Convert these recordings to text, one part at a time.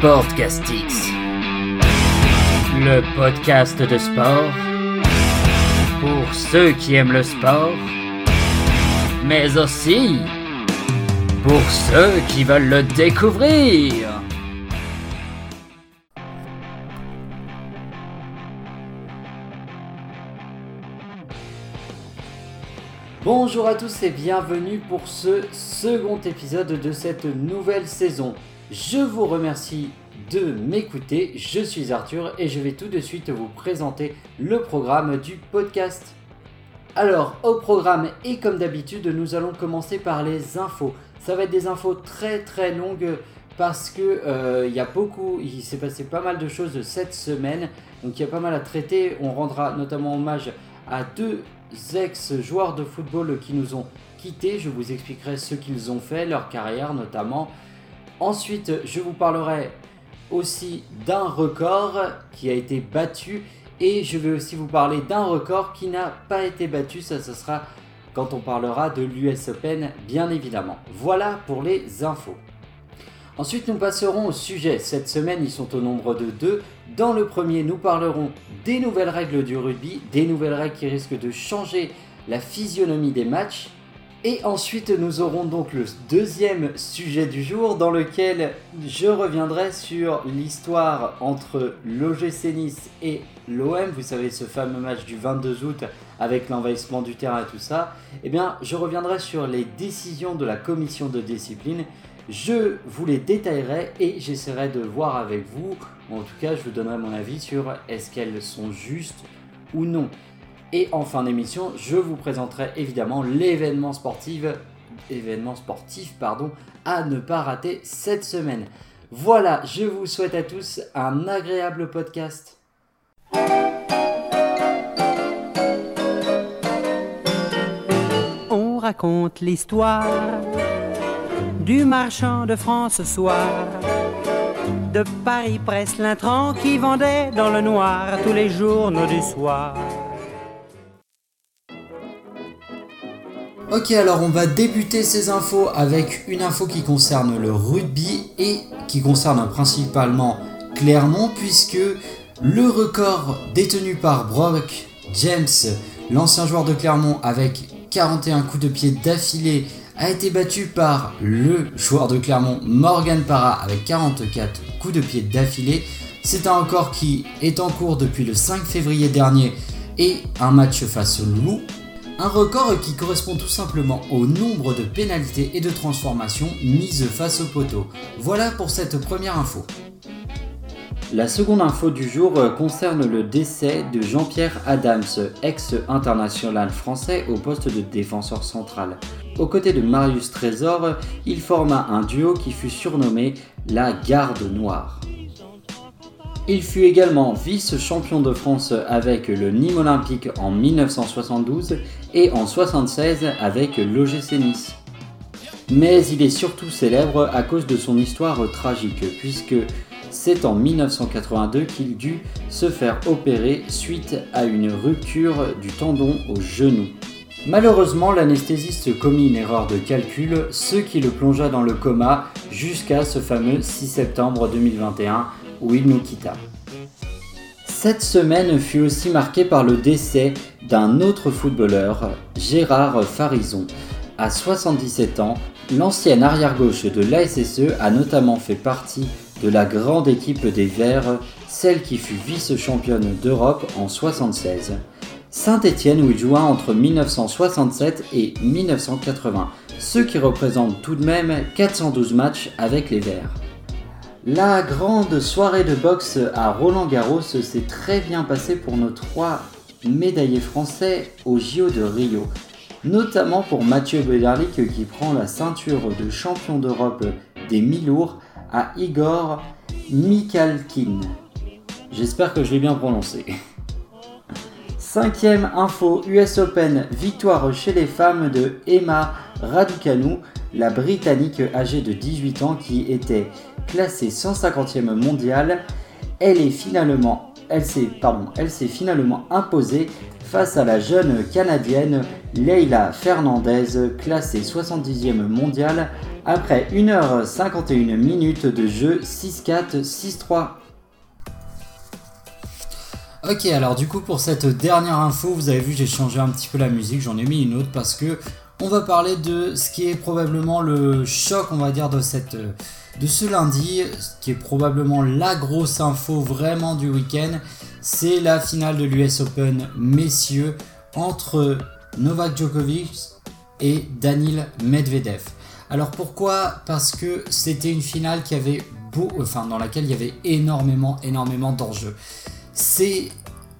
Sportcastix, le podcast de sport pour ceux qui aiment le sport, mais aussi pour ceux qui veulent le découvrir. Bonjour à tous et bienvenue pour ce second épisode de cette nouvelle saison. Je vous remercie de m'écouter, je suis Arthur et je vais tout de suite vous présenter le programme du podcast. Alors, au programme et comme d'habitude, nous allons commencer par les infos. Ça va être des infos très très longues parce que euh, il y a beaucoup, il s'est passé pas mal de choses cette semaine, donc il y a pas mal à traiter. On rendra notamment hommage à deux ex-joueurs de football qui nous ont quittés. Je vous expliquerai ce qu'ils ont fait, leur carrière notamment. Ensuite, je vous parlerai aussi d'un record qui a été battu et je vais aussi vous parler d'un record qui n'a pas été battu. Ça, ce sera quand on parlera de l'US Open, bien évidemment. Voilà pour les infos. Ensuite, nous passerons au sujet. Cette semaine, ils sont au nombre de deux. Dans le premier, nous parlerons des nouvelles règles du rugby, des nouvelles règles qui risquent de changer la physionomie des matchs. Et ensuite, nous aurons donc le deuxième sujet du jour dans lequel je reviendrai sur l'histoire entre l'OGC Nice et l'OM. Vous savez, ce fameux match du 22 août avec l'envahissement du terrain et tout ça. Eh bien, je reviendrai sur les décisions de la commission de discipline. Je vous les détaillerai et j'essaierai de voir avec vous, en tout cas, je vous donnerai mon avis sur est-ce qu'elles sont justes ou non. Et en fin d'émission, je vous présenterai évidemment l'événement sportif, événement sportif pardon, à ne pas rater cette semaine. Voilà, je vous souhaite à tous un agréable podcast. On raconte l'histoire du marchand de France ce soir. De Paris presse l'intrant qui vendait dans le noir tous les journaux du soir. Ok, alors on va débuter ces infos avec une info qui concerne le rugby et qui concerne principalement Clermont, puisque le record détenu par Brock James, l'ancien joueur de Clermont avec 41 coups de pied d'affilée, a été battu par le joueur de Clermont Morgan Parra avec 44 coups de pied d'affilée. C'est un record qui est en cours depuis le 5 février dernier et un match face au Loup un record qui correspond tout simplement au nombre de pénalités et de transformations mises face au poteau. Voilà pour cette première info. La seconde info du jour concerne le décès de Jean-Pierre Adams, ex-international français au poste de défenseur central. Aux côtés de Marius Trésor, il forma un duo qui fut surnommé la Garde Noire. Il fut également vice-champion de France avec le Nîmes Olympique en 1972 et en 1976 avec l'OGC Nice. Mais il est surtout célèbre à cause de son histoire tragique, puisque c'est en 1982 qu'il dut se faire opérer suite à une rupture du tendon au genou. Malheureusement, l'anesthésiste commit une erreur de calcul, ce qui le plongea dans le coma jusqu'à ce fameux 6 septembre 2021 où il nous quitta. Cette semaine fut aussi marquée par le décès d'un autre footballeur, Gérard Farison. À 77 ans, l'ancien arrière-gauche de l'ASSE a notamment fait partie de la grande équipe des Verts, celle qui fut vice-championne d'Europe en 76. Saint-Étienne où il joua entre 1967 et 1980, ce qui représente tout de même 412 matchs avec les Verts. La grande soirée de boxe à Roland Garros s'est très bien passée pour nos trois médaillés français au JO de Rio, notamment pour Mathieu Bederlic qui prend la ceinture de champion d'Europe des mi-lourds à Igor Mikhalkin. J'espère que je l'ai bien prononcé. Cinquième info US Open, victoire chez les femmes de Emma Raducanu, la Britannique âgée de 18 ans qui était classée 150e mondiale. Elle est finalement elle s'est finalement imposée face à la jeune canadienne Leila Fernandez, classée 70e mondiale après 1h51 minutes de jeu 6-4, 6-3. Ok, alors du coup pour cette dernière info, vous avez vu j'ai changé un petit peu la musique, j'en ai mis une autre parce que on va parler de ce qui est probablement le choc, on va dire, de, cette, ce lundi, ce qui est probablement la grosse info vraiment du week-end. C'est la finale de l'US Open messieurs entre Novak Djokovic et Daniil Medvedev. Alors pourquoi? Parce que c'était une finale qui avait beau, enfin dans laquelle il y avait énormément, énormément d'enjeux. C'est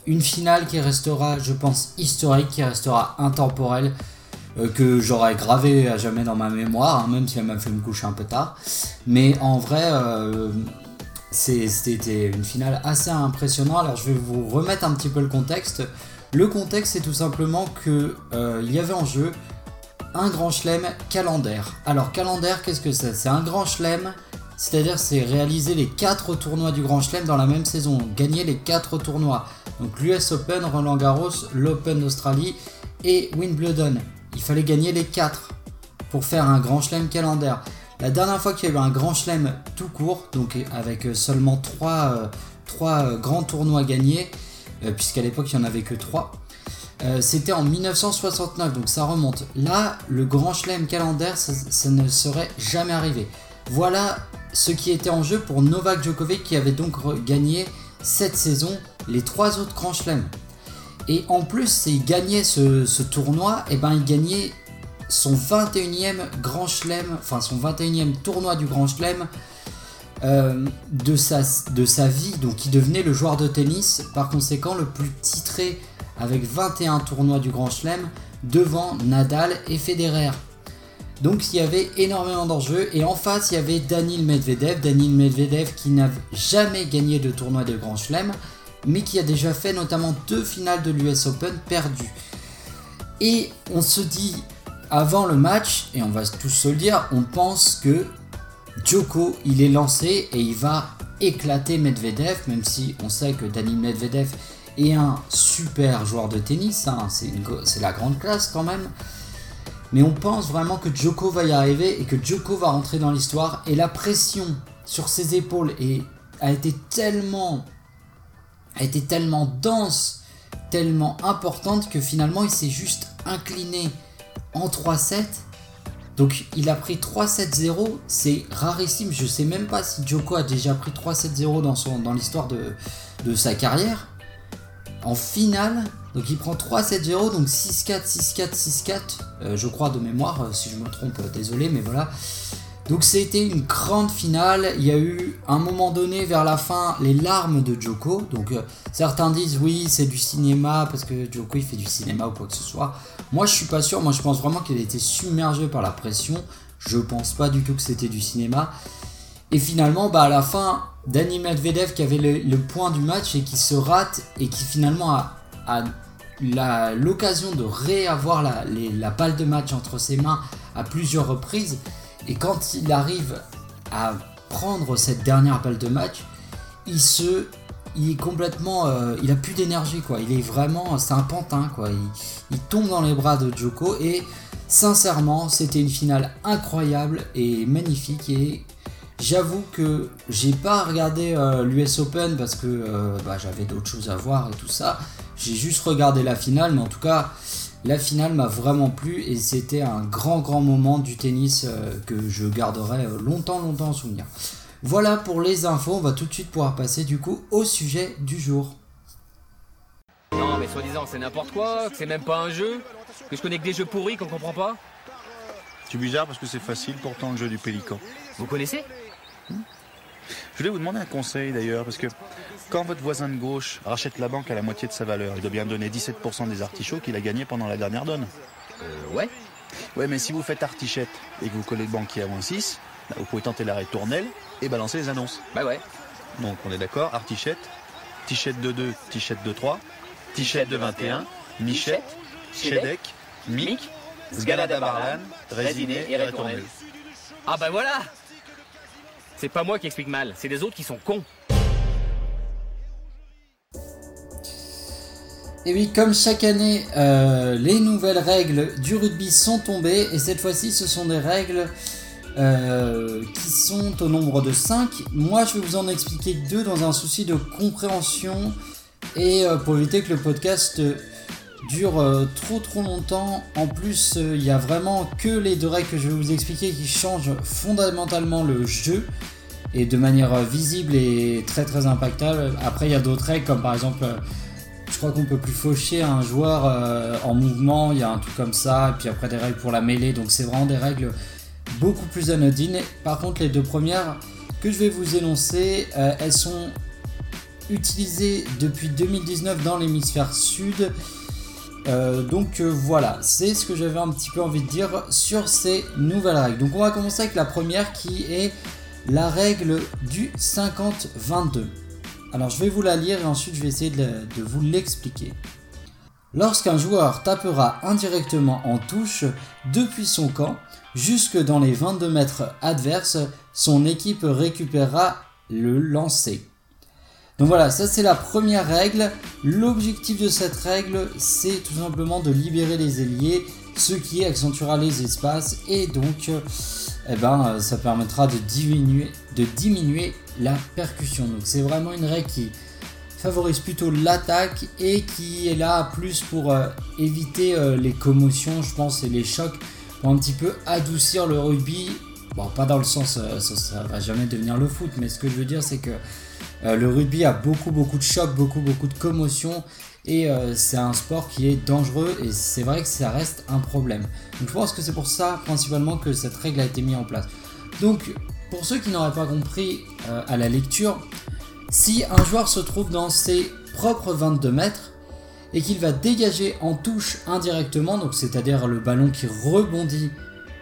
une finale qui restera, je pense, historique, qui restera intemporelle. Euh, que j'aurais gravé à jamais dans ma mémoire, hein, même si elle m'a fait me coucher un peu tard. Mais en vrai, euh, c'était une finale assez impressionnante. Alors je vais vous remettre un petit peu le contexte. Le contexte, c'est tout simplement que euh, il y avait en jeu un grand chelem calendaire. Alors calendaire, qu'est-ce que c'est? C'est un grand chelem, c'est-à-dire c'est réaliser les 4 tournois du grand chelem dans la même saison, gagner les 4 tournois. Donc l'US Open, Roland Garros, l'Open d'Australie et Wimbledon il fallait gagner les 4 pour faire un grand chelem calendaire. La dernière fois qu'il y a eu un grand chelem tout court, donc avec seulement 3, euh, euh, grands tournois gagnés, euh, puisqu'à l'époque il n'y en avait que 3, c'était en 1969, donc ça remonte. Là, le grand chelem calendaire, ça, ne serait jamais arrivé. Voilà ce qui était en jeu pour Novak Djokovic qui avait donc gagné cette saison les trois autres grands chelems. Et en plus, s'il gagnait ce, tournoi, et eh ben il gagnait son 21e Grand Chelem, enfin son 21e tournoi du Grand Chelem euh, de, sa, vie. Donc il devenait le joueur de tennis, par conséquent le plus titré avec 21 tournois du Grand Chelem devant Nadal et Federer. Donc il y avait énormément d'enjeux et en face il y avait Daniil Medvedev, Daniil Medvedev qui n'a jamais gagné de tournoi de Grand Chelem mais qui a déjà fait notamment deux finales de l'US Open perdues. Et on se dit, avant le match, et on va tous se le dire, on pense que Djoko, il est lancé et il va éclater Medvedev, même si on sait que Dani Medvedev est un super joueur de tennis, hein, c'est la grande classe quand même. Mais on pense vraiment que Djoko va y arriver et que Djoko va rentrer dans l'histoire. Et la pression sur ses épaules a été tellement a été tellement dense, tellement importante que finalement il s'est juste incliné en 3-7. Donc il a pris 3-7-0, c'est rarissime. Je sais même pas si Joko a déjà pris 3-7-0 dans, l'histoire de, de sa carrière. En finale, donc il prend 3-7-0, donc 6-4, 6-4, 6-4, je crois de mémoire, euh, si je me trompe, euh, désolé, mais voilà. Donc c'était une grande finale. Il y a eu un moment donné vers la fin les larmes de Joko. Donc euh, certains disent oui c'est du cinéma parce que Joko il fait du cinéma ou quoi que ce soit. Moi je suis pas sûr. Moi je pense vraiment qu'il a été submergé par la pression. Je pense pas du tout que c'était du cinéma. Et finalement bah à la fin Dani Medvedev qui avait le, point du match et qui se rate et qui finalement a, l'occasion de réavoir la balle de match entre ses mains à plusieurs reprises et quand il arrive à prendre cette dernière balle de match, il se, il est complètement, euh, il a plus d'énergie quoi. Il est vraiment, c'est un pantin quoi. Il, tombe dans les bras de Joko et sincèrement, c'était une finale incroyable et magnifique et J'avoue que j'ai pas regardé euh, l'US Open parce que euh, bah, j'avais d'autres choses à voir et tout ça. J'ai juste regardé la finale, mais en tout cas, la finale m'a vraiment plu et c'était un grand grand moment du tennis euh, que je garderai euh, longtemps longtemps en souvenir. Voilà pour les infos, on va tout de suite pouvoir passer du coup au sujet du jour. Non mais soi-disant c'est n'importe quoi, que c'est même pas un jeu, que je connais que des jeux pourris qu'on comprend pas. C'est bizarre parce que c'est facile pourtant le jeu du pélican. Vous connaissez? Je voulais vous demander un conseil d'ailleurs, parce que quand votre voisin de gauche rachète la banque à la moitié de sa valeur, il doit bien donner 17% des artichauts qu'il a gagnés pendant la dernière donne. Euh, ouais. Ouais, mais si vous faites artichette et que vous collez le banquier à moins 6, bah, vous pouvez tenter l'arrêt tournelle et balancer les annonces. Bah ouais. Donc on est d'accord, artichette, tichette de 2, tichette de 3, tichette de 21, michette, chedek, mic, sgalada barlan, résiné et retournelle. Ah bah voilà c'est pas moi qui explique mal, c'est les autres qui sont cons. Et oui, comme chaque année, euh, les nouvelles règles du rugby sont tombées et cette fois-ci, ce sont des règles euh, qui sont au nombre de 5. Moi, je vais vous en expliquer deux dans un souci de compréhension et euh, pour éviter que le podcast dure trop trop longtemps. En plus, il n'y a vraiment que les deux règles que je vais vous expliquer qui changent fondamentalement le jeu et de manière visible et très très impactable. Après, il y a d'autres règles comme par exemple je crois qu'on peut plus faucher un joueur euh, en mouvement, il y a un truc comme ça, et puis après des règles pour la mêlée, donc c'est vraiment des règles beaucoup plus anodines. Par contre, les deux premières que je vais vous énoncer, euh, elles sont utilisées depuis 2019 dans l'hémisphère sud. Euh, donc voilà, c'est ce que j'avais un petit peu envie de dire sur ces nouvelles règles. Donc on va commencer avec la première qui est la règle du 50-22. Alors je vais vous la lire et ensuite je vais essayer de, vous l'expliquer. Lorsqu'un joueur tapera indirectement en touche depuis son camp jusque dans les 22 mètres adverses, son équipe récupérera le lancer. Donc voilà, ça c'est la première règle. L'objectif de cette règle, c'est tout simplement de libérer les ailiers, ce qui accentuera les espaces et donc eh ben, ça permettra de diminuer, de diminuer la percussion. Donc c'est vraiment une règle qui favorise plutôt l'attaque et qui est là plus pour euh, éviter euh, les commotions, je pense, et les chocs, pour un petit peu adoucir le rugby. Bon, pas dans le sens, euh, ça, ça, va jamais devenir le foot, mais ce que je veux dire, c'est que le rugby a beaucoup, beaucoup de chocs, beaucoup, beaucoup de commotions, et c'est un sport qui est dangereux, et c'est vrai que ça reste un problème. Donc je pense que c'est pour ça, principalement, que cette règle a été mise en place. Donc pour ceux qui n'auraient pas compris euh, à la lecture, si un joueur se trouve dans ses propres 22 mètres et qu'il va dégager en touche indirectement, donc c'est-à-dire le ballon qui rebondit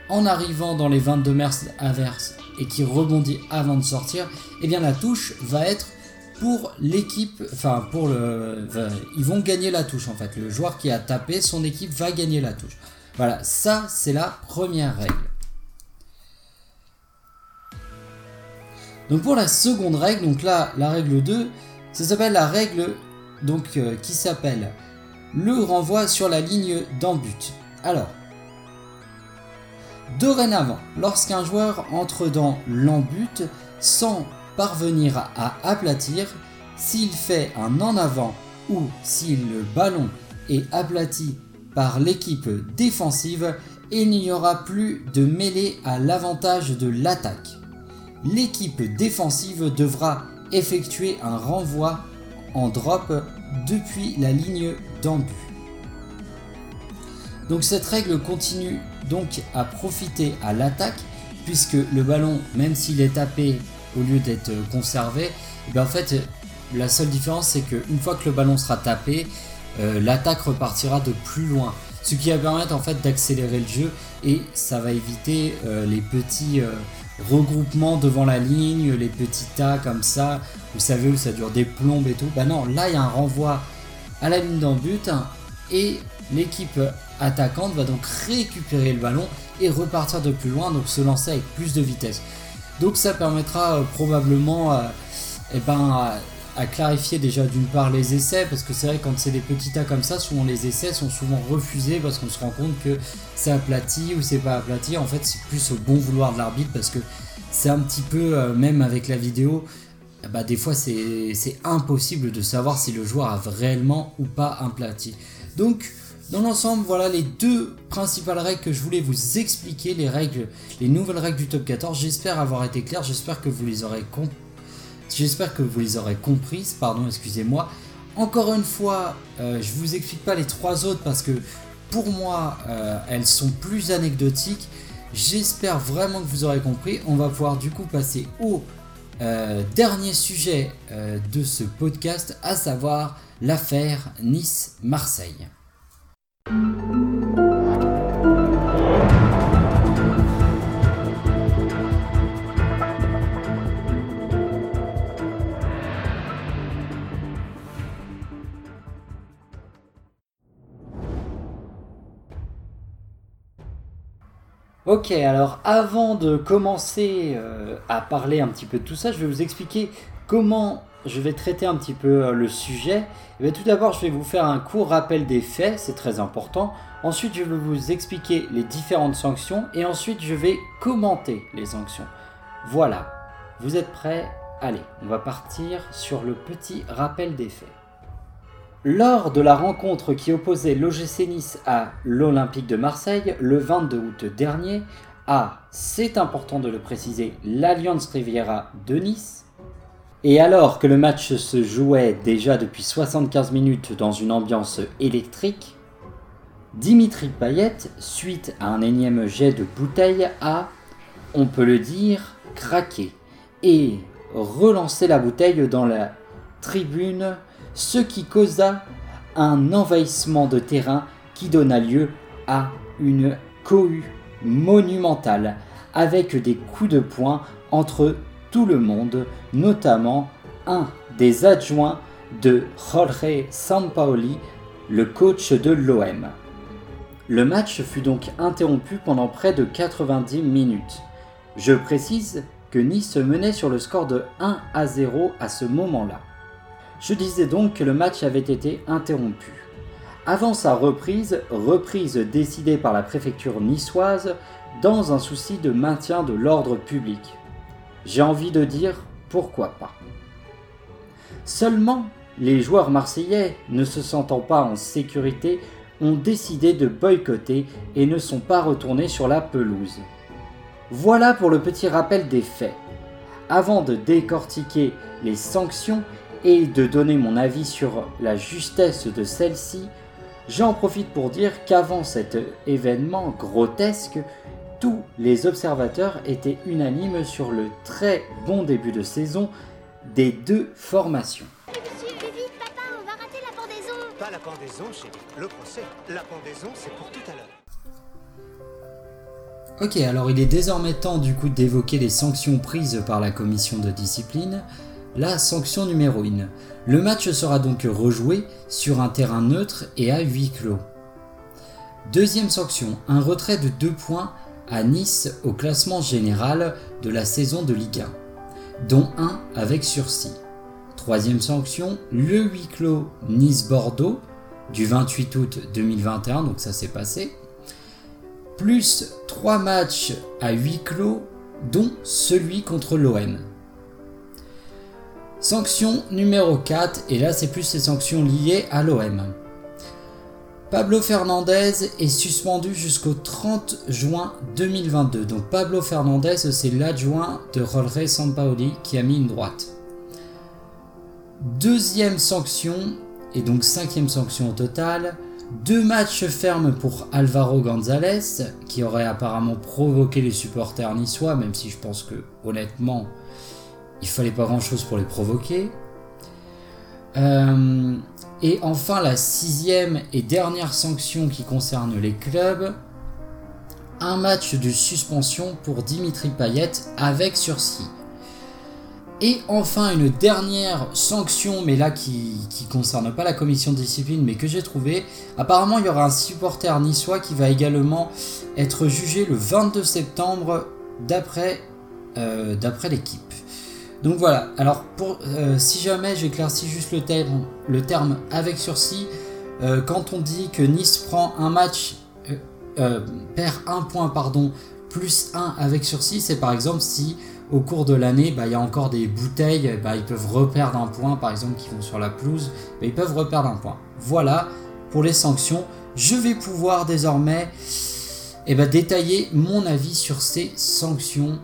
en arrivant dans les 22 mètres averses et qui rebondit avant de sortir, eh bien la touche va être pour l'équipe, enfin pour le, ils vont gagner la touche en fait. Le joueur qui a tapé, son équipe va gagner la touche. Voilà, ça c'est la première règle. Donc pour la seconde règle, donc là la règle 2, ça s'appelle la règle donc euh, qui s'appelle le renvoi sur la ligne d'embut. Alors, dorénavant, lorsqu'un joueur entre dans l'embut sans parvenir à aplatir, s'il fait un en avant ou si le ballon est aplati par l'équipe défensive, il n'y aura plus de mêlée à l'avantage de l'attaque l'équipe défensive devra effectuer un renvoi en drop depuis la ligne d'embut. Donc cette règle continue donc à profiter à l'attaque puisque le ballon, même s'il est tapé au lieu d'être conservé, eh en fait la seule différence c'est qu'une fois que le ballon sera tapé, euh, l'attaque repartira de plus loin. Ce qui va permettre en fait d'accélérer le jeu et ça va éviter euh, les petits euh, regroupement devant la ligne, les petits tas comme ça, vous savez où ça dure des plombes et tout. Bah non, là il y a un renvoi à la ligne d'en but et l'équipe attaquante va donc récupérer le ballon et repartir de plus loin, donc se lancer avec plus de vitesse. Donc ça permettra euh, probablement euh, eh ben, à clarifier déjà d'une part les essais, parce que c'est vrai quand c'est des petits tas comme ça, souvent les essais sont souvent refusés parce qu'on se rend compte que c'est aplati ou c'est pas aplati. En fait, c'est plus au bon vouloir de l'arbitre parce que c'est un petit peu, euh, même avec la vidéo, bah, des fois c'est impossible de savoir si le joueur a réellement ou pas aplati. Donc, dans l'ensemble, voilà les deux principales règles que je voulais vous expliquer, les nouvelles règles du top 14. J'espère avoir été clair, j'espère que vous les aurez aurez comprises, pardon, excusez-moi. Encore une fois, euh, je vous explique pas les trois autres parce que pour moi, euh, elles sont plus anecdotiques. J'espère vraiment que vous aurez compris. On va pouvoir du coup passer au euh, dernier sujet de ce podcast, à savoir l'affaire Nice-Marseille. Ok, alors avant de commencer euh, à parler un petit peu de tout ça, je vais vous expliquer comment je vais traiter un petit peu euh, le sujet. Eh tout d'abord, je vais vous faire un court rappel des faits, c'est très important. Ensuite, je vais vous expliquer les différentes sanctions et ensuite, je vais commenter les sanctions. Voilà, vous êtes prêts? Allez, on va partir sur le petit rappel des faits. Lors de la rencontre qui opposait l'OGC Nice à l'Olympique de Marseille le 22 août dernier, à, c'est important de le préciser, l'Alliance Riviera de Nice, et alors que le match se jouait déjà depuis 75 minutes dans une ambiance électrique, Dimitri Payet, suite à un énième jet de bouteille, a, on peut le dire, craqué et relancé la bouteille dans la tribune ce qui causa un envahissement de terrain qui donna lieu à une cohue monumentale avec des coups de poing entre tout le monde, notamment un des adjoints de Jorge Sampaoli, le coach de l'OM. Le match fut donc interrompu pendant près de 90 minutes. Je précise que Nice menait sur le score de 1 à 0 à ce moment-là. Je disais donc que le match avait été interrompu. Avant sa reprise, reprise décidée par la préfecture niçoise dans un souci de maintien de l'ordre public. J'ai envie de dire pourquoi pas. Seulement, les joueurs marseillais, ne se sentant pas en sécurité, ont décidé de boycotter et ne sont pas retournés sur la pelouse. Voilà pour le petit rappel des faits. Avant de décortiquer les sanctions, et de donner mon avis sur la justesse de celle-ci, j'en profite pour dire qu'avant cet événement grotesque, tous les observateurs étaient unanimes sur le très bon début de saison des deux formations. Monsieur, vite, papa, on va rater la pendaison Pas la pendaison, chérie. Le procès. La pendaison, c'est pour tout à l'heure. Ok, alors il est désormais temps du coup d'évoquer les sanctions prises par la commission de discipline. La sanction numéro 1. Le match sera donc rejoué sur un terrain neutre et à huis clos. Deuxième sanction, un retrait de 2 points à Nice au classement général de la saison de Ligue 1, dont un avec sursis. Troisième sanction, le huis clos Nice-Bordeaux du 28 août 2021, donc ça s'est passé, plus 3 matchs à huis clos, dont celui contre l'OM. Sanction numéro 4, et là c'est plus les sanctions liées à l'OM. Pablo Fernandez est suspendu jusqu'au 30 juin 2022. Donc Pablo Fernandez, c'est l'adjoint de Jorge Sampaoli qui a mis une droite. Deuxième sanction, et donc cinquième sanction au total, deux matchs fermes pour Alvaro González, qui aurait apparemment provoqué les supporters niçois, même si je pense que honnêtement, il fallait pas grand chose pour les provoquer. Euh, et enfin, la sixième et dernière sanction qui concerne les clubs un match de suspension pour Dimitri Payet avec sursis. Et enfin, une dernière sanction, mais là qui ne concerne pas la commission de discipline, mais que j'ai trouvé. Apparemment, il y aura un supporter niçois qui va également être jugé le 22 septembre d'après euh, l'équipe. Donc voilà, alors pour, euh, si jamais j'éclaircis juste le terme, avec sursis, euh, quand on dit que Nice prend un match, euh, perd un point, pardon, plus un avec sursis, c'est par exemple si au cours de l'année, bah, il y a encore des bouteilles, bah, ils peuvent reperdre un point, par exemple, qui vont sur la pelouse, bah, ils peuvent reperdre un point. Voilà pour les sanctions. Je vais pouvoir désormais eh ben, détailler mon avis sur ces sanctions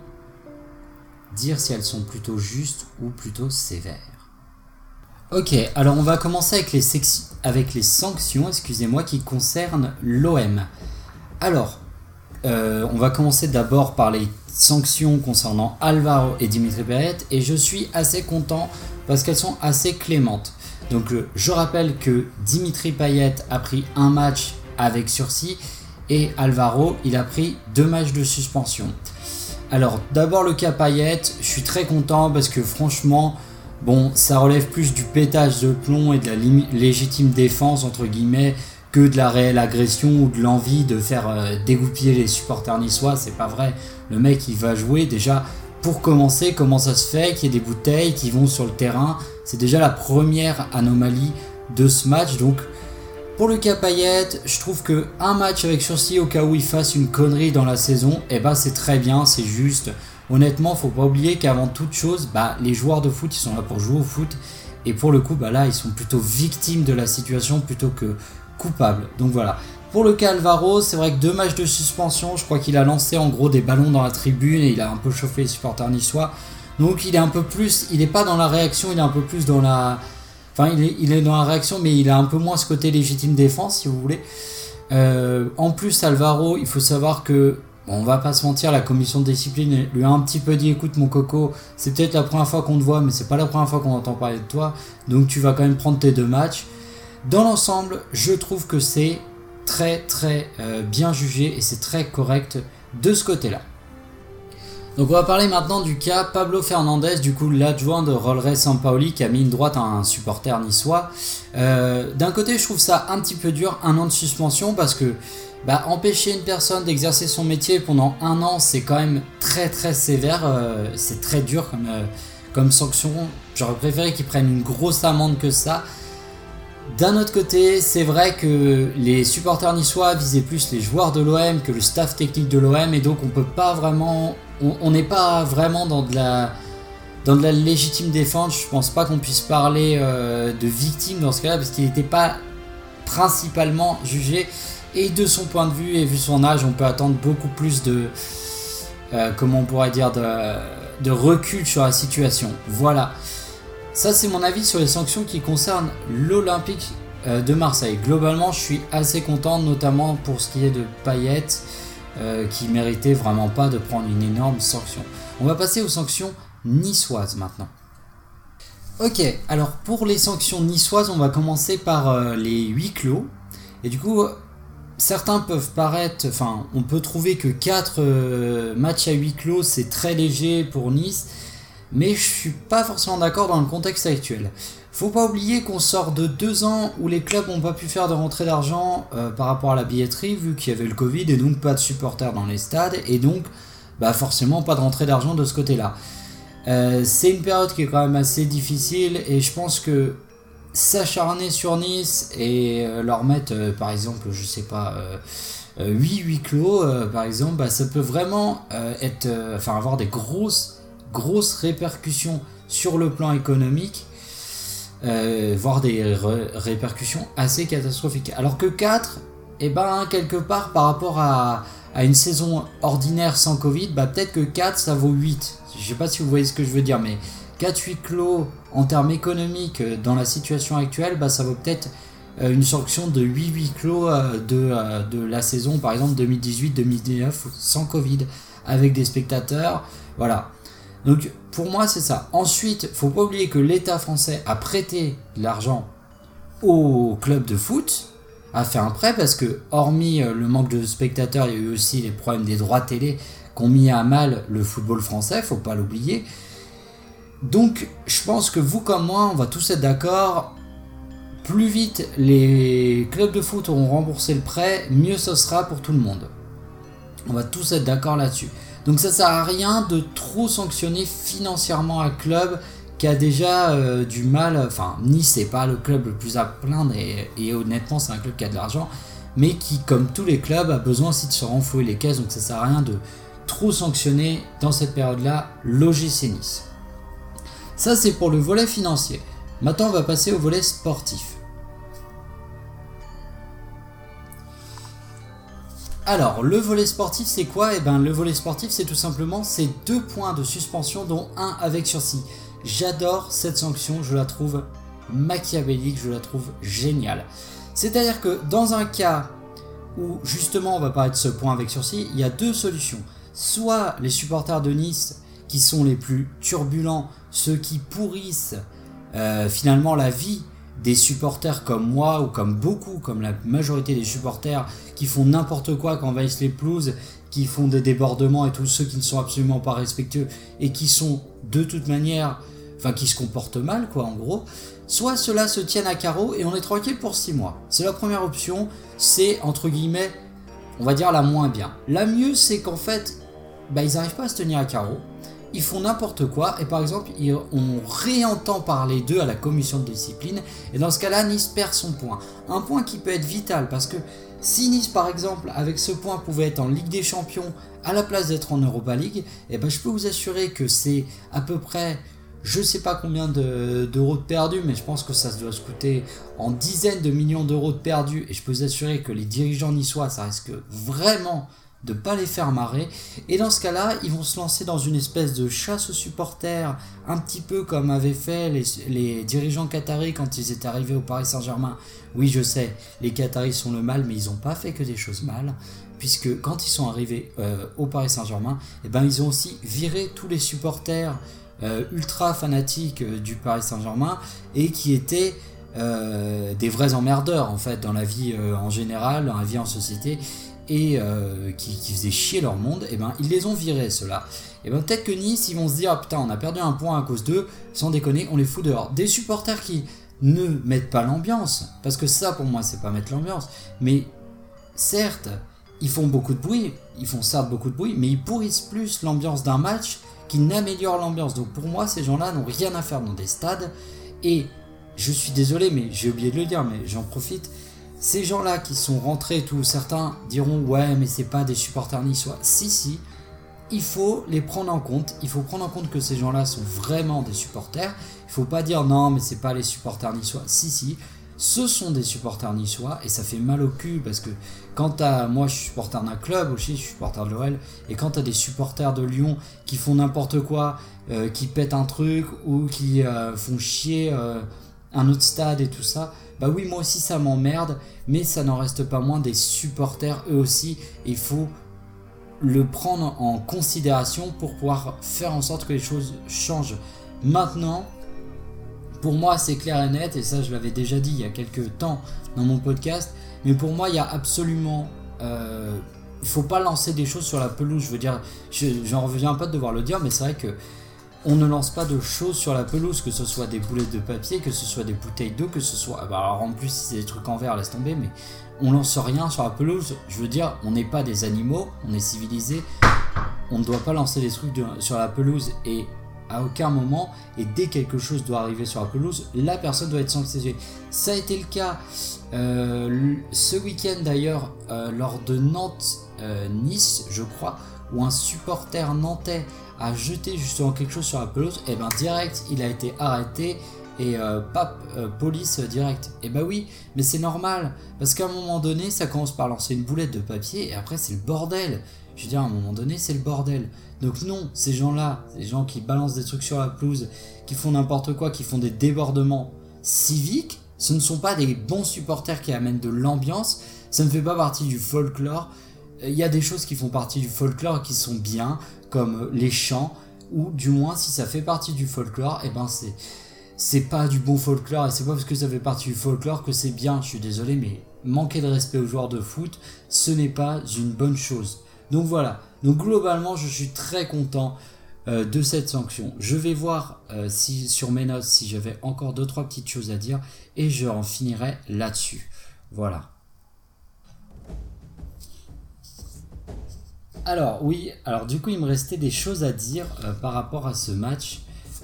dire si elles sont plutôt justes ou plutôt sévères. Ok, alors on va commencer avec les, sanctions excusez-moi, qui concernent l'OM. Alors, euh, on va commencer d'abord par les sanctions concernant Alvaro et Dimitri Payet, et je suis assez content parce qu'elles sont assez clémentes. Donc euh, je rappelle que Dimitri Payet a pris un match avec sursis et Alvaro il a pris deux matchs de suspension. Alors, d'abord le cas Payet, je suis très content parce que franchement, bon, ça relève plus du pétage de plomb et de la légitime défense, entre guillemets, que de la réelle agression ou de l'envie de faire euh, dégoupiller les supporters niçois. C'est pas vrai. Le mec, il va jouer déjà pour commencer, comment ça se fait qu'il y ait des bouteilles qui vont sur le terrain? C'est déjà la première anomalie de ce match. Donc, pour le cas je trouve que un match avec sursis au cas où il fasse une connerie dans la saison, eh ben c'est très bien, c'est juste. Honnêtement, faut pas oublier qu'avant toute chose, bah, les joueurs de foot, ils sont là pour jouer au foot. Et pour le coup, bah, là, ils sont plutôt victimes de la situation plutôt que coupables. Donc voilà. Pour le cas Alvaro, c'est vrai que deux matchs de suspension, je crois qu'il a lancé en gros des ballons dans la tribune et il a un peu chauffé les supporters niçois. Donc il est un peu plus, il n'est pas dans la réaction, il est un peu plus dans la, Enfin, il est, dans la réaction, mais il a un peu moins ce côté légitime défense, si vous voulez. Euh, en plus, Alvaro, il faut savoir que, bon, on va pas se mentir, la commission de discipline lui a un petit peu dit écoute, mon coco, c'est peut-être la première fois qu'on te voit, mais c'est pas la première fois qu'on entend parler de toi, donc tu vas quand même prendre tes deux matchs. Dans l'ensemble, je trouve que c'est très très euh, bien jugé et c'est très correct de ce côté-là. Donc on va parler maintenant du cas Pablo Fernandez, du coup l'adjoint de Rolleray Sampaoli qui a mis une droite à un supporter niçois. Euh, d'un côté je trouve ça un petit peu dur, un an de suspension, parce que bah, empêcher une personne d'exercer son métier pendant un an c'est quand même très très sévère, euh, c'est très dur comme, euh, comme sanction. J'aurais préféré qu'ils prennent une grosse amende que ça. D'un autre côté, c'est vrai que les supporters niçois visaient plus les joueurs de l'OM que le staff technique de l'OM et donc on peut pas vraiment on n'est pas vraiment dans de la légitime défense. Je pense pas qu'on puisse parler euh, de victime dans ce cas-là parce qu'il n'était pas principalement jugé. Et de son point de vue et vu son âge, on peut attendre beaucoup plus de euh, comment on pourrait dire de, recul sur la situation. Voilà. Ça c'est mon avis sur les sanctions qui concernent l'Olympique euh, de Marseille. Globalement, je suis assez content, notamment pour ce qui est de Payet. Euh, qui méritait vraiment pas de prendre une énorme sanction. On va passer aux sanctions niçoises maintenant. Ok, alors pour les sanctions niçoises, on va commencer par euh, les huis clos. Et du coup, certains peuvent paraître, enfin, on peut trouver que 4 euh, matchs à huis clos, c'est très léger pour Nice, mais je suis pas forcément d'accord dans le contexte actuel. Faut pas oublier qu'on sort de deux ans où les clubs n'ont pas pu faire de rentrée d'argent euh, par rapport à la billetterie vu qu'il y avait le Covid et donc pas de supporters dans les stades et donc bah forcément pas de rentrée d'argent de ce côté-là. Euh, c'est une période qui est quand même assez difficile et je pense que s'acharner sur Nice et euh, leur mettre par exemple, je sais pas, 8 huis clos par exemple, bah, ça peut vraiment être, enfin avoir des grosses, grosses répercussions sur le plan économique euh, voire des répercussions assez catastrophiques. Alors que 4, et eh ben, quelque part par rapport à, une saison ordinaire sans Covid, bah, peut-être que 4 ça vaut 8. Je sais pas si vous voyez ce que je veux dire, mais 4 8 clos en termes économiques euh, dans la situation actuelle, bah, ça vaut peut-être euh, une sanction de 8 8 clos de, de la saison par exemple 2018-2019 sans Covid avec des spectateurs. Voilà. Donc pour moi c'est ça. Ensuite, faut pas oublier que l'État français a prêté de l'argent au club de foot, a fait un prêt parce que hormis euh, le manque de spectateurs, il y a eu aussi les problèmes des droits télé qui ont mis à mal le football français, faut pas l'oublier. Donc je pense que vous comme moi, on va tous être d'accord. Plus vite les clubs de foot auront remboursé le prêt, mieux ce sera pour tout le monde. On va tous être d'accord là-dessus. Donc ça sert à rien de trop sanctionner financièrement un club qui a déjà euh, du mal. Enfin, Nice c'est pas le club le plus à plaindre et, honnêtement c'est un club qui a de l'argent, mais qui comme tous les clubs a besoin aussi de se renflouer les caisses. Donc ça sert à rien de trop sanctionner dans cette période-là l'OGC Nice. Ça c'est pour le volet financier. Maintenant on va passer au volet sportif. Alors, le volet sportif, c'est quoi? Eh ben, le volet sportif, c'est tout simplement ces deux points de suspension, dont un avec sursis. J'adore cette sanction, je la trouve machiavélique, je la trouve géniale. C'est-à-dire que dans un cas où justement on va parler de ce point avec sursis, il y a deux solutions. Soit les supporters de Nice qui sont les plus turbulents, ceux qui pourrissent euh, finalement la vie des supporters comme moi ou comme beaucoup, comme la majorité des supporters qui font n'importe quoi quand envahissent les pelouses, qui font des débordements et tous ceux qui ne sont absolument pas respectueux et qui sont de toute manière, enfin qui se comportent mal quoi en gros, soit cela se tiennent à carreau et on est tranquille pour 6 mois. C'est la première option, c'est entre guillemets, on va dire la moins bien. La mieux c'est qu'en fait, bah, ils n'arrivent pas à se tenir à carreau ils font n'importe quoi et par exemple on réentend parler d'eux à la commission de discipline et dans ce cas-là Nice perd son point. Un point qui peut être vital parce que si Nice par exemple avec ce point pouvait être en Ligue des Champions à la place d'être en Europa League, eh ben, je peux vous assurer que c'est à peu près je sais pas combien de- d'euros de perdus, mais je pense que ça doit se coûter en dizaines de millions d'euros de perdus. Et je peux vous assurer que les dirigeants niçois, ça risque vraiment de pas les faire marrer. Et dans ce cas-là, ils vont se lancer dans une espèce de chasse aux supporters, un petit peu comme avaient fait les, dirigeants qataris quand ils étaient arrivés au Paris Saint-Germain. Oui, je sais, les Qataris sont le mal, mais ils n'ont pas fait que des choses mal. Puisque quand ils sont arrivés euh, au Paris Saint-Germain, eh ben, ils ont aussi viré tous les supporters euh, ultra fanatiques euh, du Paris Saint-Germain et qui étaient des vrais emmerdeurs en fait dans la vie en général, dans la vie en société et euh, qui, faisaient chier leur monde, et ben ils les ont virés ceux-là. Et ben peut-être que Nice ils vont se dire ah, putain on a perdu un point à cause d'eux, sans déconner on les fout dehors. Des supporters qui ne mettent pas l'ambiance, parce que ça pour moi c'est pas mettre l'ambiance, mais certes ils font beaucoup de bruit, ils font certes beaucoup de bruit, mais ils pourrissent plus l'ambiance d'un match qu'ils n'améliorent l'ambiance. Donc pour moi, ces gens-là n'ont rien à faire dans des stades. Et je suis désolé, mais j'ai oublié de le dire, mais j'en profite. Ces gens-là qui sont rentrés, tous certains diront ouais, mais c'est pas des supporters niçois. Si, si, il faut les prendre en compte. Il faut prendre en compte que ces gens-là sont vraiment des supporters. Il faut pas dire non, mais c'est pas les supporters niçois. Si, si, ce sont des supporters niçois et ça fait mal au cul parce que quand t'as, moi je suis supporter d'un club aussi, je suis supporter de l'OL, et quand t'as des supporters de Lyon qui font n'importe quoi, euh, qui pètent un truc ou qui euh, font chier euh, un autre stade et tout ça, bah oui, moi aussi ça m'emmerde, mais ça n'en reste pas moins des supporters eux aussi, il faut le prendre en considération pour pouvoir faire en sorte que les choses changent. Maintenant, pour moi, c'est clair et net, et ça, je l'avais déjà dit il y a quelques temps dans mon podcast. Mais pour moi, il y a absolument. Euh, il faut pas lancer des choses sur la pelouse. Je veux dire, je- j'en reviens pas de devoir le dire, mais c'est vrai que on ne lance pas de choses sur la pelouse, que ce soit des boulettes de papier, que ce soit des bouteilles d'eau, que ce soit. bah, alors en plus, si c'est des trucs en verre, laisse tomber, mais on lance rien sur la pelouse. Je veux dire, on n'est pas des animaux, on est civilisés. On ne doit pas lancer des trucs sur la pelouse et à aucun moment, et dès quelque chose doit arriver sur la pelouse, la personne doit être sanctionnée. Ça a été le cas euh, ce week-end d'ailleurs, euh, lors de Nantes-Nice, je crois, où un supporter nantais a jeté justement quelque chose sur la pelouse, et ben direct, il a été arrêté et euh, euh, police direct. Et bah oui, mais c'est normal, parce qu'à un moment donné, ça commence par lancer une boulette de papier, et après c'est le bordel. Je veux dire, à un moment donné, c'est le bordel. Donc non, ces gens-là, ces gens qui balancent des trucs sur la pelouse, qui font n'importe quoi, qui font des débordements civiques, ce ne sont pas des bons supporters qui amènent de l'ambiance, ça ne fait pas partie du folklore. Il y a des choses qui font partie du folklore qui sont bien, les chants, ou du moins si ça fait partie du folklore, et ben c'est c'est pas du bon folklore et c'est pas parce que ça fait partie du folklore que c'est bien. Je suis désolé, mais manquer de respect aux joueurs de foot, ce n'est pas une bonne chose. Donc voilà. Donc globalement, je suis très content euh, de cette sanction. Je vais voir euh, si sur mes notes si j'avais encore deux trois petites choses à dire et je en finirai là-dessus. Voilà. Alors oui, alors du coup il me restait des choses à dire euh, par rapport à ce match.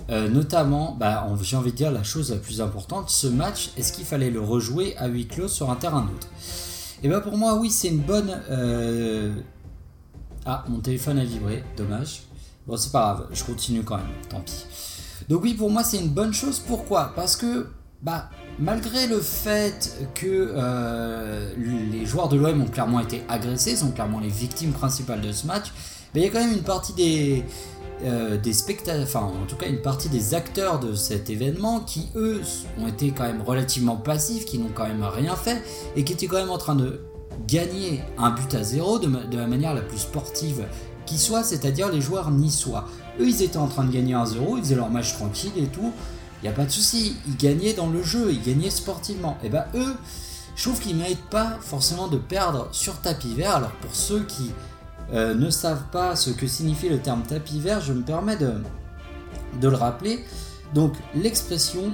Euh, notamment, bah, j'ai envie de dire la chose la plus importante, ce match, est-ce qu'il fallait le rejouer à huis clos sur un terrain neutre? Et bah pour moi, oui, c'est une bonne. euh, Ah, mon téléphone a vibré, dommage. Bon, c'est pas grave, je continue quand même, tant pis. Donc oui, pour moi, c'est une bonne chose. Pourquoi? Parce que, bah, malgré le fait que euh, les joueurs de l'OM ont clairement été agressés, sont clairement les victimes principales de ce match, bah, il y a quand même une partie des, euh, spectateurs, en tout cas une partie des acteurs de cet événement qui eux ont été quand même relativement passifs, qui n'ont quand même rien fait et qui étaient quand même en train de gagner un but à zéro de, de la manière la plus sportive qui soit, c'est-à-dire les joueurs niçois. Eux ils étaient en train de gagner 1-0, ils faisaient leur match tranquille et tout, il n'y a pas de souci, ils gagnaient dans le jeu, ils gagnaient sportivement. Et ben eux, je trouve qu'ils ne méritent pas forcément de perdre sur tapis vert. Alors pour ceux qui euh, ne savent pas ce que signifie le terme tapis vert, je me permets de, de le rappeler. Donc l'expression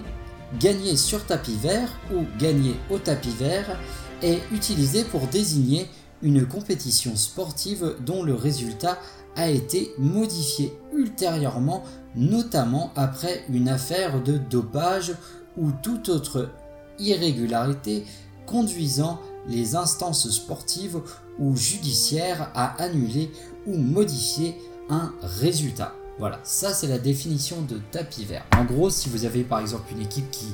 gagner sur tapis vert ou gagner au tapis vert est utilisée pour désigner une compétition sportive dont le résultat a été modifié ultérieurement, notamment après une affaire de dopage ou toute autre irrégularité conduisant les instances sportives ou judiciaires à annuler ou modifier un résultat. Voilà, ça c'est la définition de tapis vert. En gros, si vous avez par exemple une équipe qui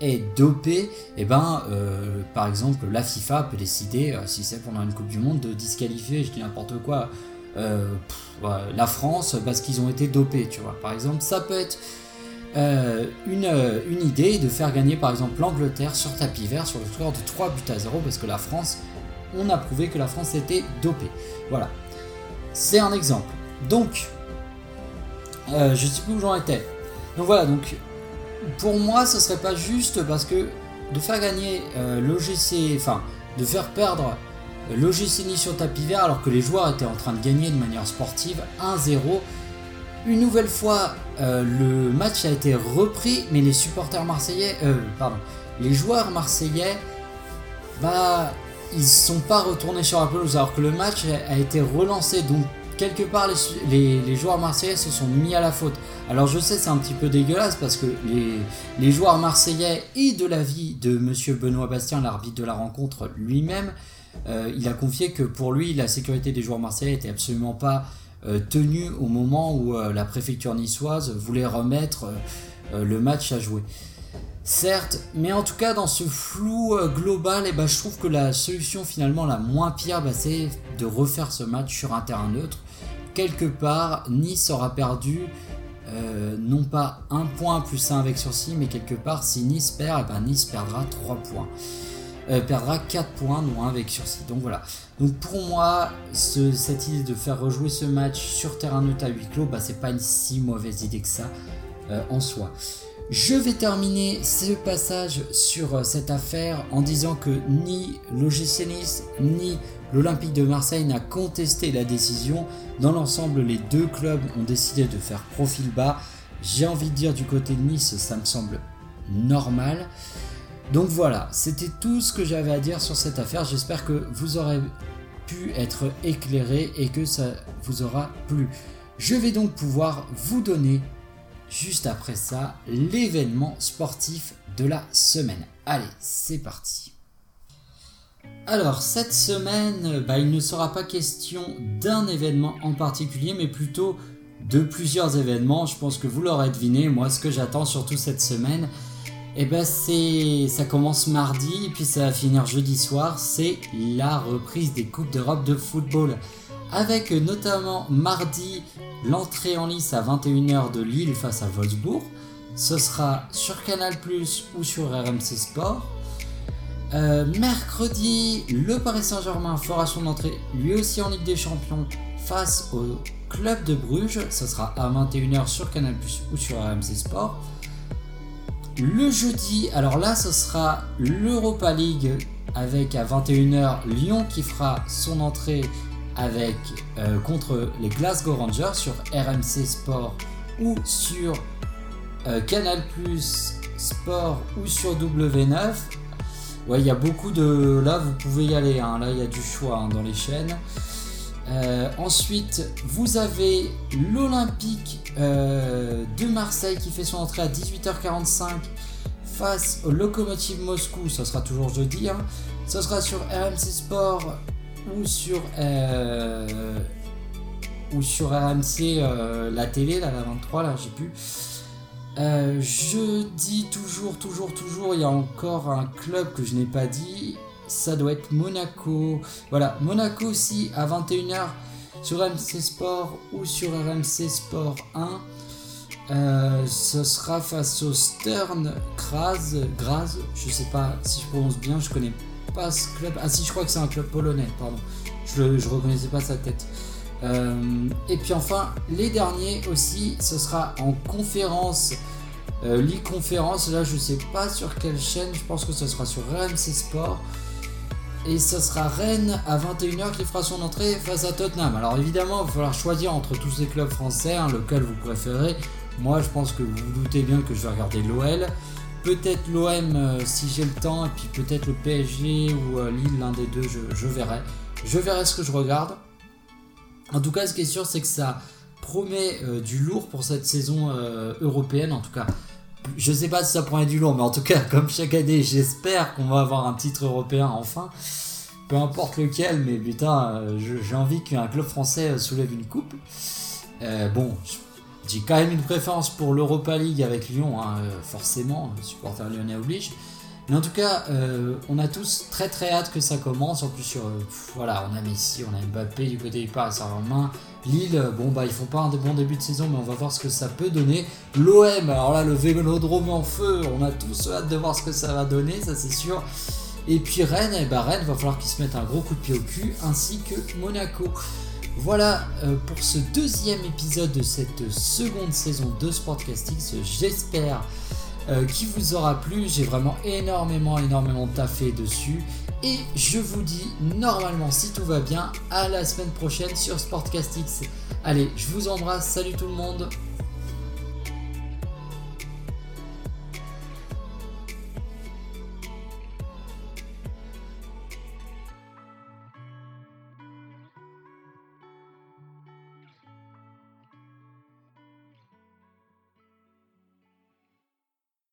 est dopée, et eh ben, euh, par exemple, la FIFA peut décider, euh, si c'est pendant une Coupe du Monde, de disqualifier, je dis n'importe quoi, euh, la France parce qu'ils ont été dopés, tu vois. Par exemple, ça peut être une, une, idée de faire gagner par exemple l'Angleterre sur tapis vert sur le score de 3 buts à 0 parce que la France, on a prouvé que la France était dopée. Voilà. C'est un exemple. Donc, je sais plus où j'en étais. Donc voilà, donc pour moi, ce serait pas juste parce que de faire gagner euh, l'OGC, enfin, de faire perdre l'OGC Nice sur tapis vert alors que les joueurs étaient en train de gagner de manière sportive 1-0. Une nouvelle fois, euh, le match a été repris, mais les supporters marseillais, euh, pardon, les joueurs marseillais, bah, ils sont pas retournés sur la pelouse alors que le match a été relancé. Donc quelque part, les, joueurs marseillais se sont mis à la faute. Alors je sais, c'est un petit peu dégueulasse parce que les, joueurs marseillais et de l'avis de Monsieur Benoît Bastien, l'arbitre de la rencontre lui-même, euh, il a confié que pour lui, la sécurité des joueurs marseillais n'était absolument pas euh, tenue au moment où euh, la préfecture niçoise voulait remettre le match à jouer. Certes, mais en tout cas dans ce flou global, eh ben, je trouve que la solution finalement la moins pire, bah, c'est de refaire ce match sur un terrain neutre quelque part, Nice aura perdu non pas un point plus un avec sursis, mais quelque part, si Nice perd, eh ben Nice perdra 3 points. Euh, perdra 4 points, non 1 avec sursis. Donc voilà. Donc pour moi, cette idée de faire rejouer ce match sur terrain neutre à huis clos, bah, c'est pas une si mauvaise idée que ça euh, en soi. Je vais terminer ce passage sur cette affaire en disant que ni l'OGC Nice ni l'Olympique de Marseille n'a contesté la décision. Dans l'ensemble, les deux clubs ont décidé de faire profil bas. J'ai envie de dire du côté de Nice, ça me semble normal. Donc voilà, c'était tout ce que j'avais à dire sur cette affaire. J'espère que vous aurez pu être éclairé et que ça vous aura plu. Je vais donc pouvoir vous donner juste après ça l'événement sportif de la semaine. Allez, c'est parti. Alors, cette semaine, bah, il ne sera pas question d'un événement en particulier, mais plutôt de plusieurs événements. Je pense que vous l'aurez deviné. Moi, ce que j'attends surtout cette semaine, eh ben, c'est, ça commence mardi puis ça va finir jeudi soir. C'est la reprise des Coupes d'Europe de football. Avec notamment mardi l'entrée en lice à 21h de Lille face à Wolfsburg. Ce sera sur Canal ou sur RMC Sport. Euh, mercredi, le Paris Saint-Germain fera son entrée lui aussi en Ligue des Champions face au club de Bruges. Ce sera à 21h sur Canal ou sur RMC Sport. Le jeudi, alors là, ce sera l'Europa League avec à 21h Lyon qui fera son entrée euh, contre les Glasgow Rangers sur RMC Sport ou sur euh, Canal Sport ou sur W9. Ouais, il y a beaucoup de. Là, vous pouvez y aller. Hein. Là, il y a du choix hein, dans les chaînes. Euh, ensuite, vous avez l'Olympique euh, de Marseille qui fait son entrée à 18h45 face au Lokomotiv Moscou. Ça sera toujours jeudi. Hein. Ça sera sur RMC Sport ou sur euh, ou sur RMC la télé, là, la 23, là, j'ai plus. Je dis toujours, toujours, toujours, il y a encore un club que je n'ai pas dit. Ça doit être Monaco. Voilà, Monaco aussi à 21h sur RMC Sport ou sur RMC Sport 1. Euh, ce sera face au Stern Graz, Graz, je sais pas si je prononce bien, je connais pas ce club. Ah si, je crois que c'est un club polonais, pardon. Je, ne reconnaissais pas sa tête. Euh, et puis enfin, les derniers aussi, ce sera en conférence, euh, conférence. Là, je sais pas sur quelle chaîne, je pense que ce sera sur RMC Sport. Et ce sera Rennes à 21h qui fera son entrée face à Tottenham. Alors évidemment, il va falloir choisir entre tous ces clubs français, hein, lequel vous préférez. Moi, je pense que vous vous doutez bien que je vais regarder l'OL. Peut-être l'OM euh, si j'ai le temps, et puis peut-être le PSG ou euh, Lille, l'un des deux, je verrai. Je verrai ce que je regarde. En tout cas, ce qui est sûr, c'est que ça promet euh, du lourd pour cette saison européenne. En tout cas, je sais pas si ça promet du lourd, mais en tout cas, comme chaque année, j'espère qu'on va avoir un titre européen enfin. Peu importe lequel, mais putain, euh, j'ai envie qu'un club français euh, soulève une coupe. Euh, bon, j'ai quand même une préférence pour l'Europa League avec Lyon, hein, forcément, supporter lyonnais oblige. Mais en tout cas, euh, on a tous très très hâte que ça commence. En plus, sur, euh, voilà, on a Messi, on a Mbappé du côté du Paris Saint-Germain. Lille, euh, bon bah ils font pas un bon début de saison, mais on va voir ce que ça peut donner. L'OM, alors là le Vélodrome en feu, on a tous hâte de voir ce que ça va donner, ça c'est sûr. Et puis Rennes, et bah Rennes va falloir qu'ils se mettent un gros coup de pied au cul, ainsi que Monaco. Voilà pour ce deuxième épisode de cette seconde saison de Sportcastix. J'espère euh, qu'il vous aura plu. J'ai vraiment énormément, énormément taffé dessus. Et je vous dis, normalement, si tout va bien, à la semaine prochaine sur Sportcastix. Allez, je vous embrasse. Salut tout le monde.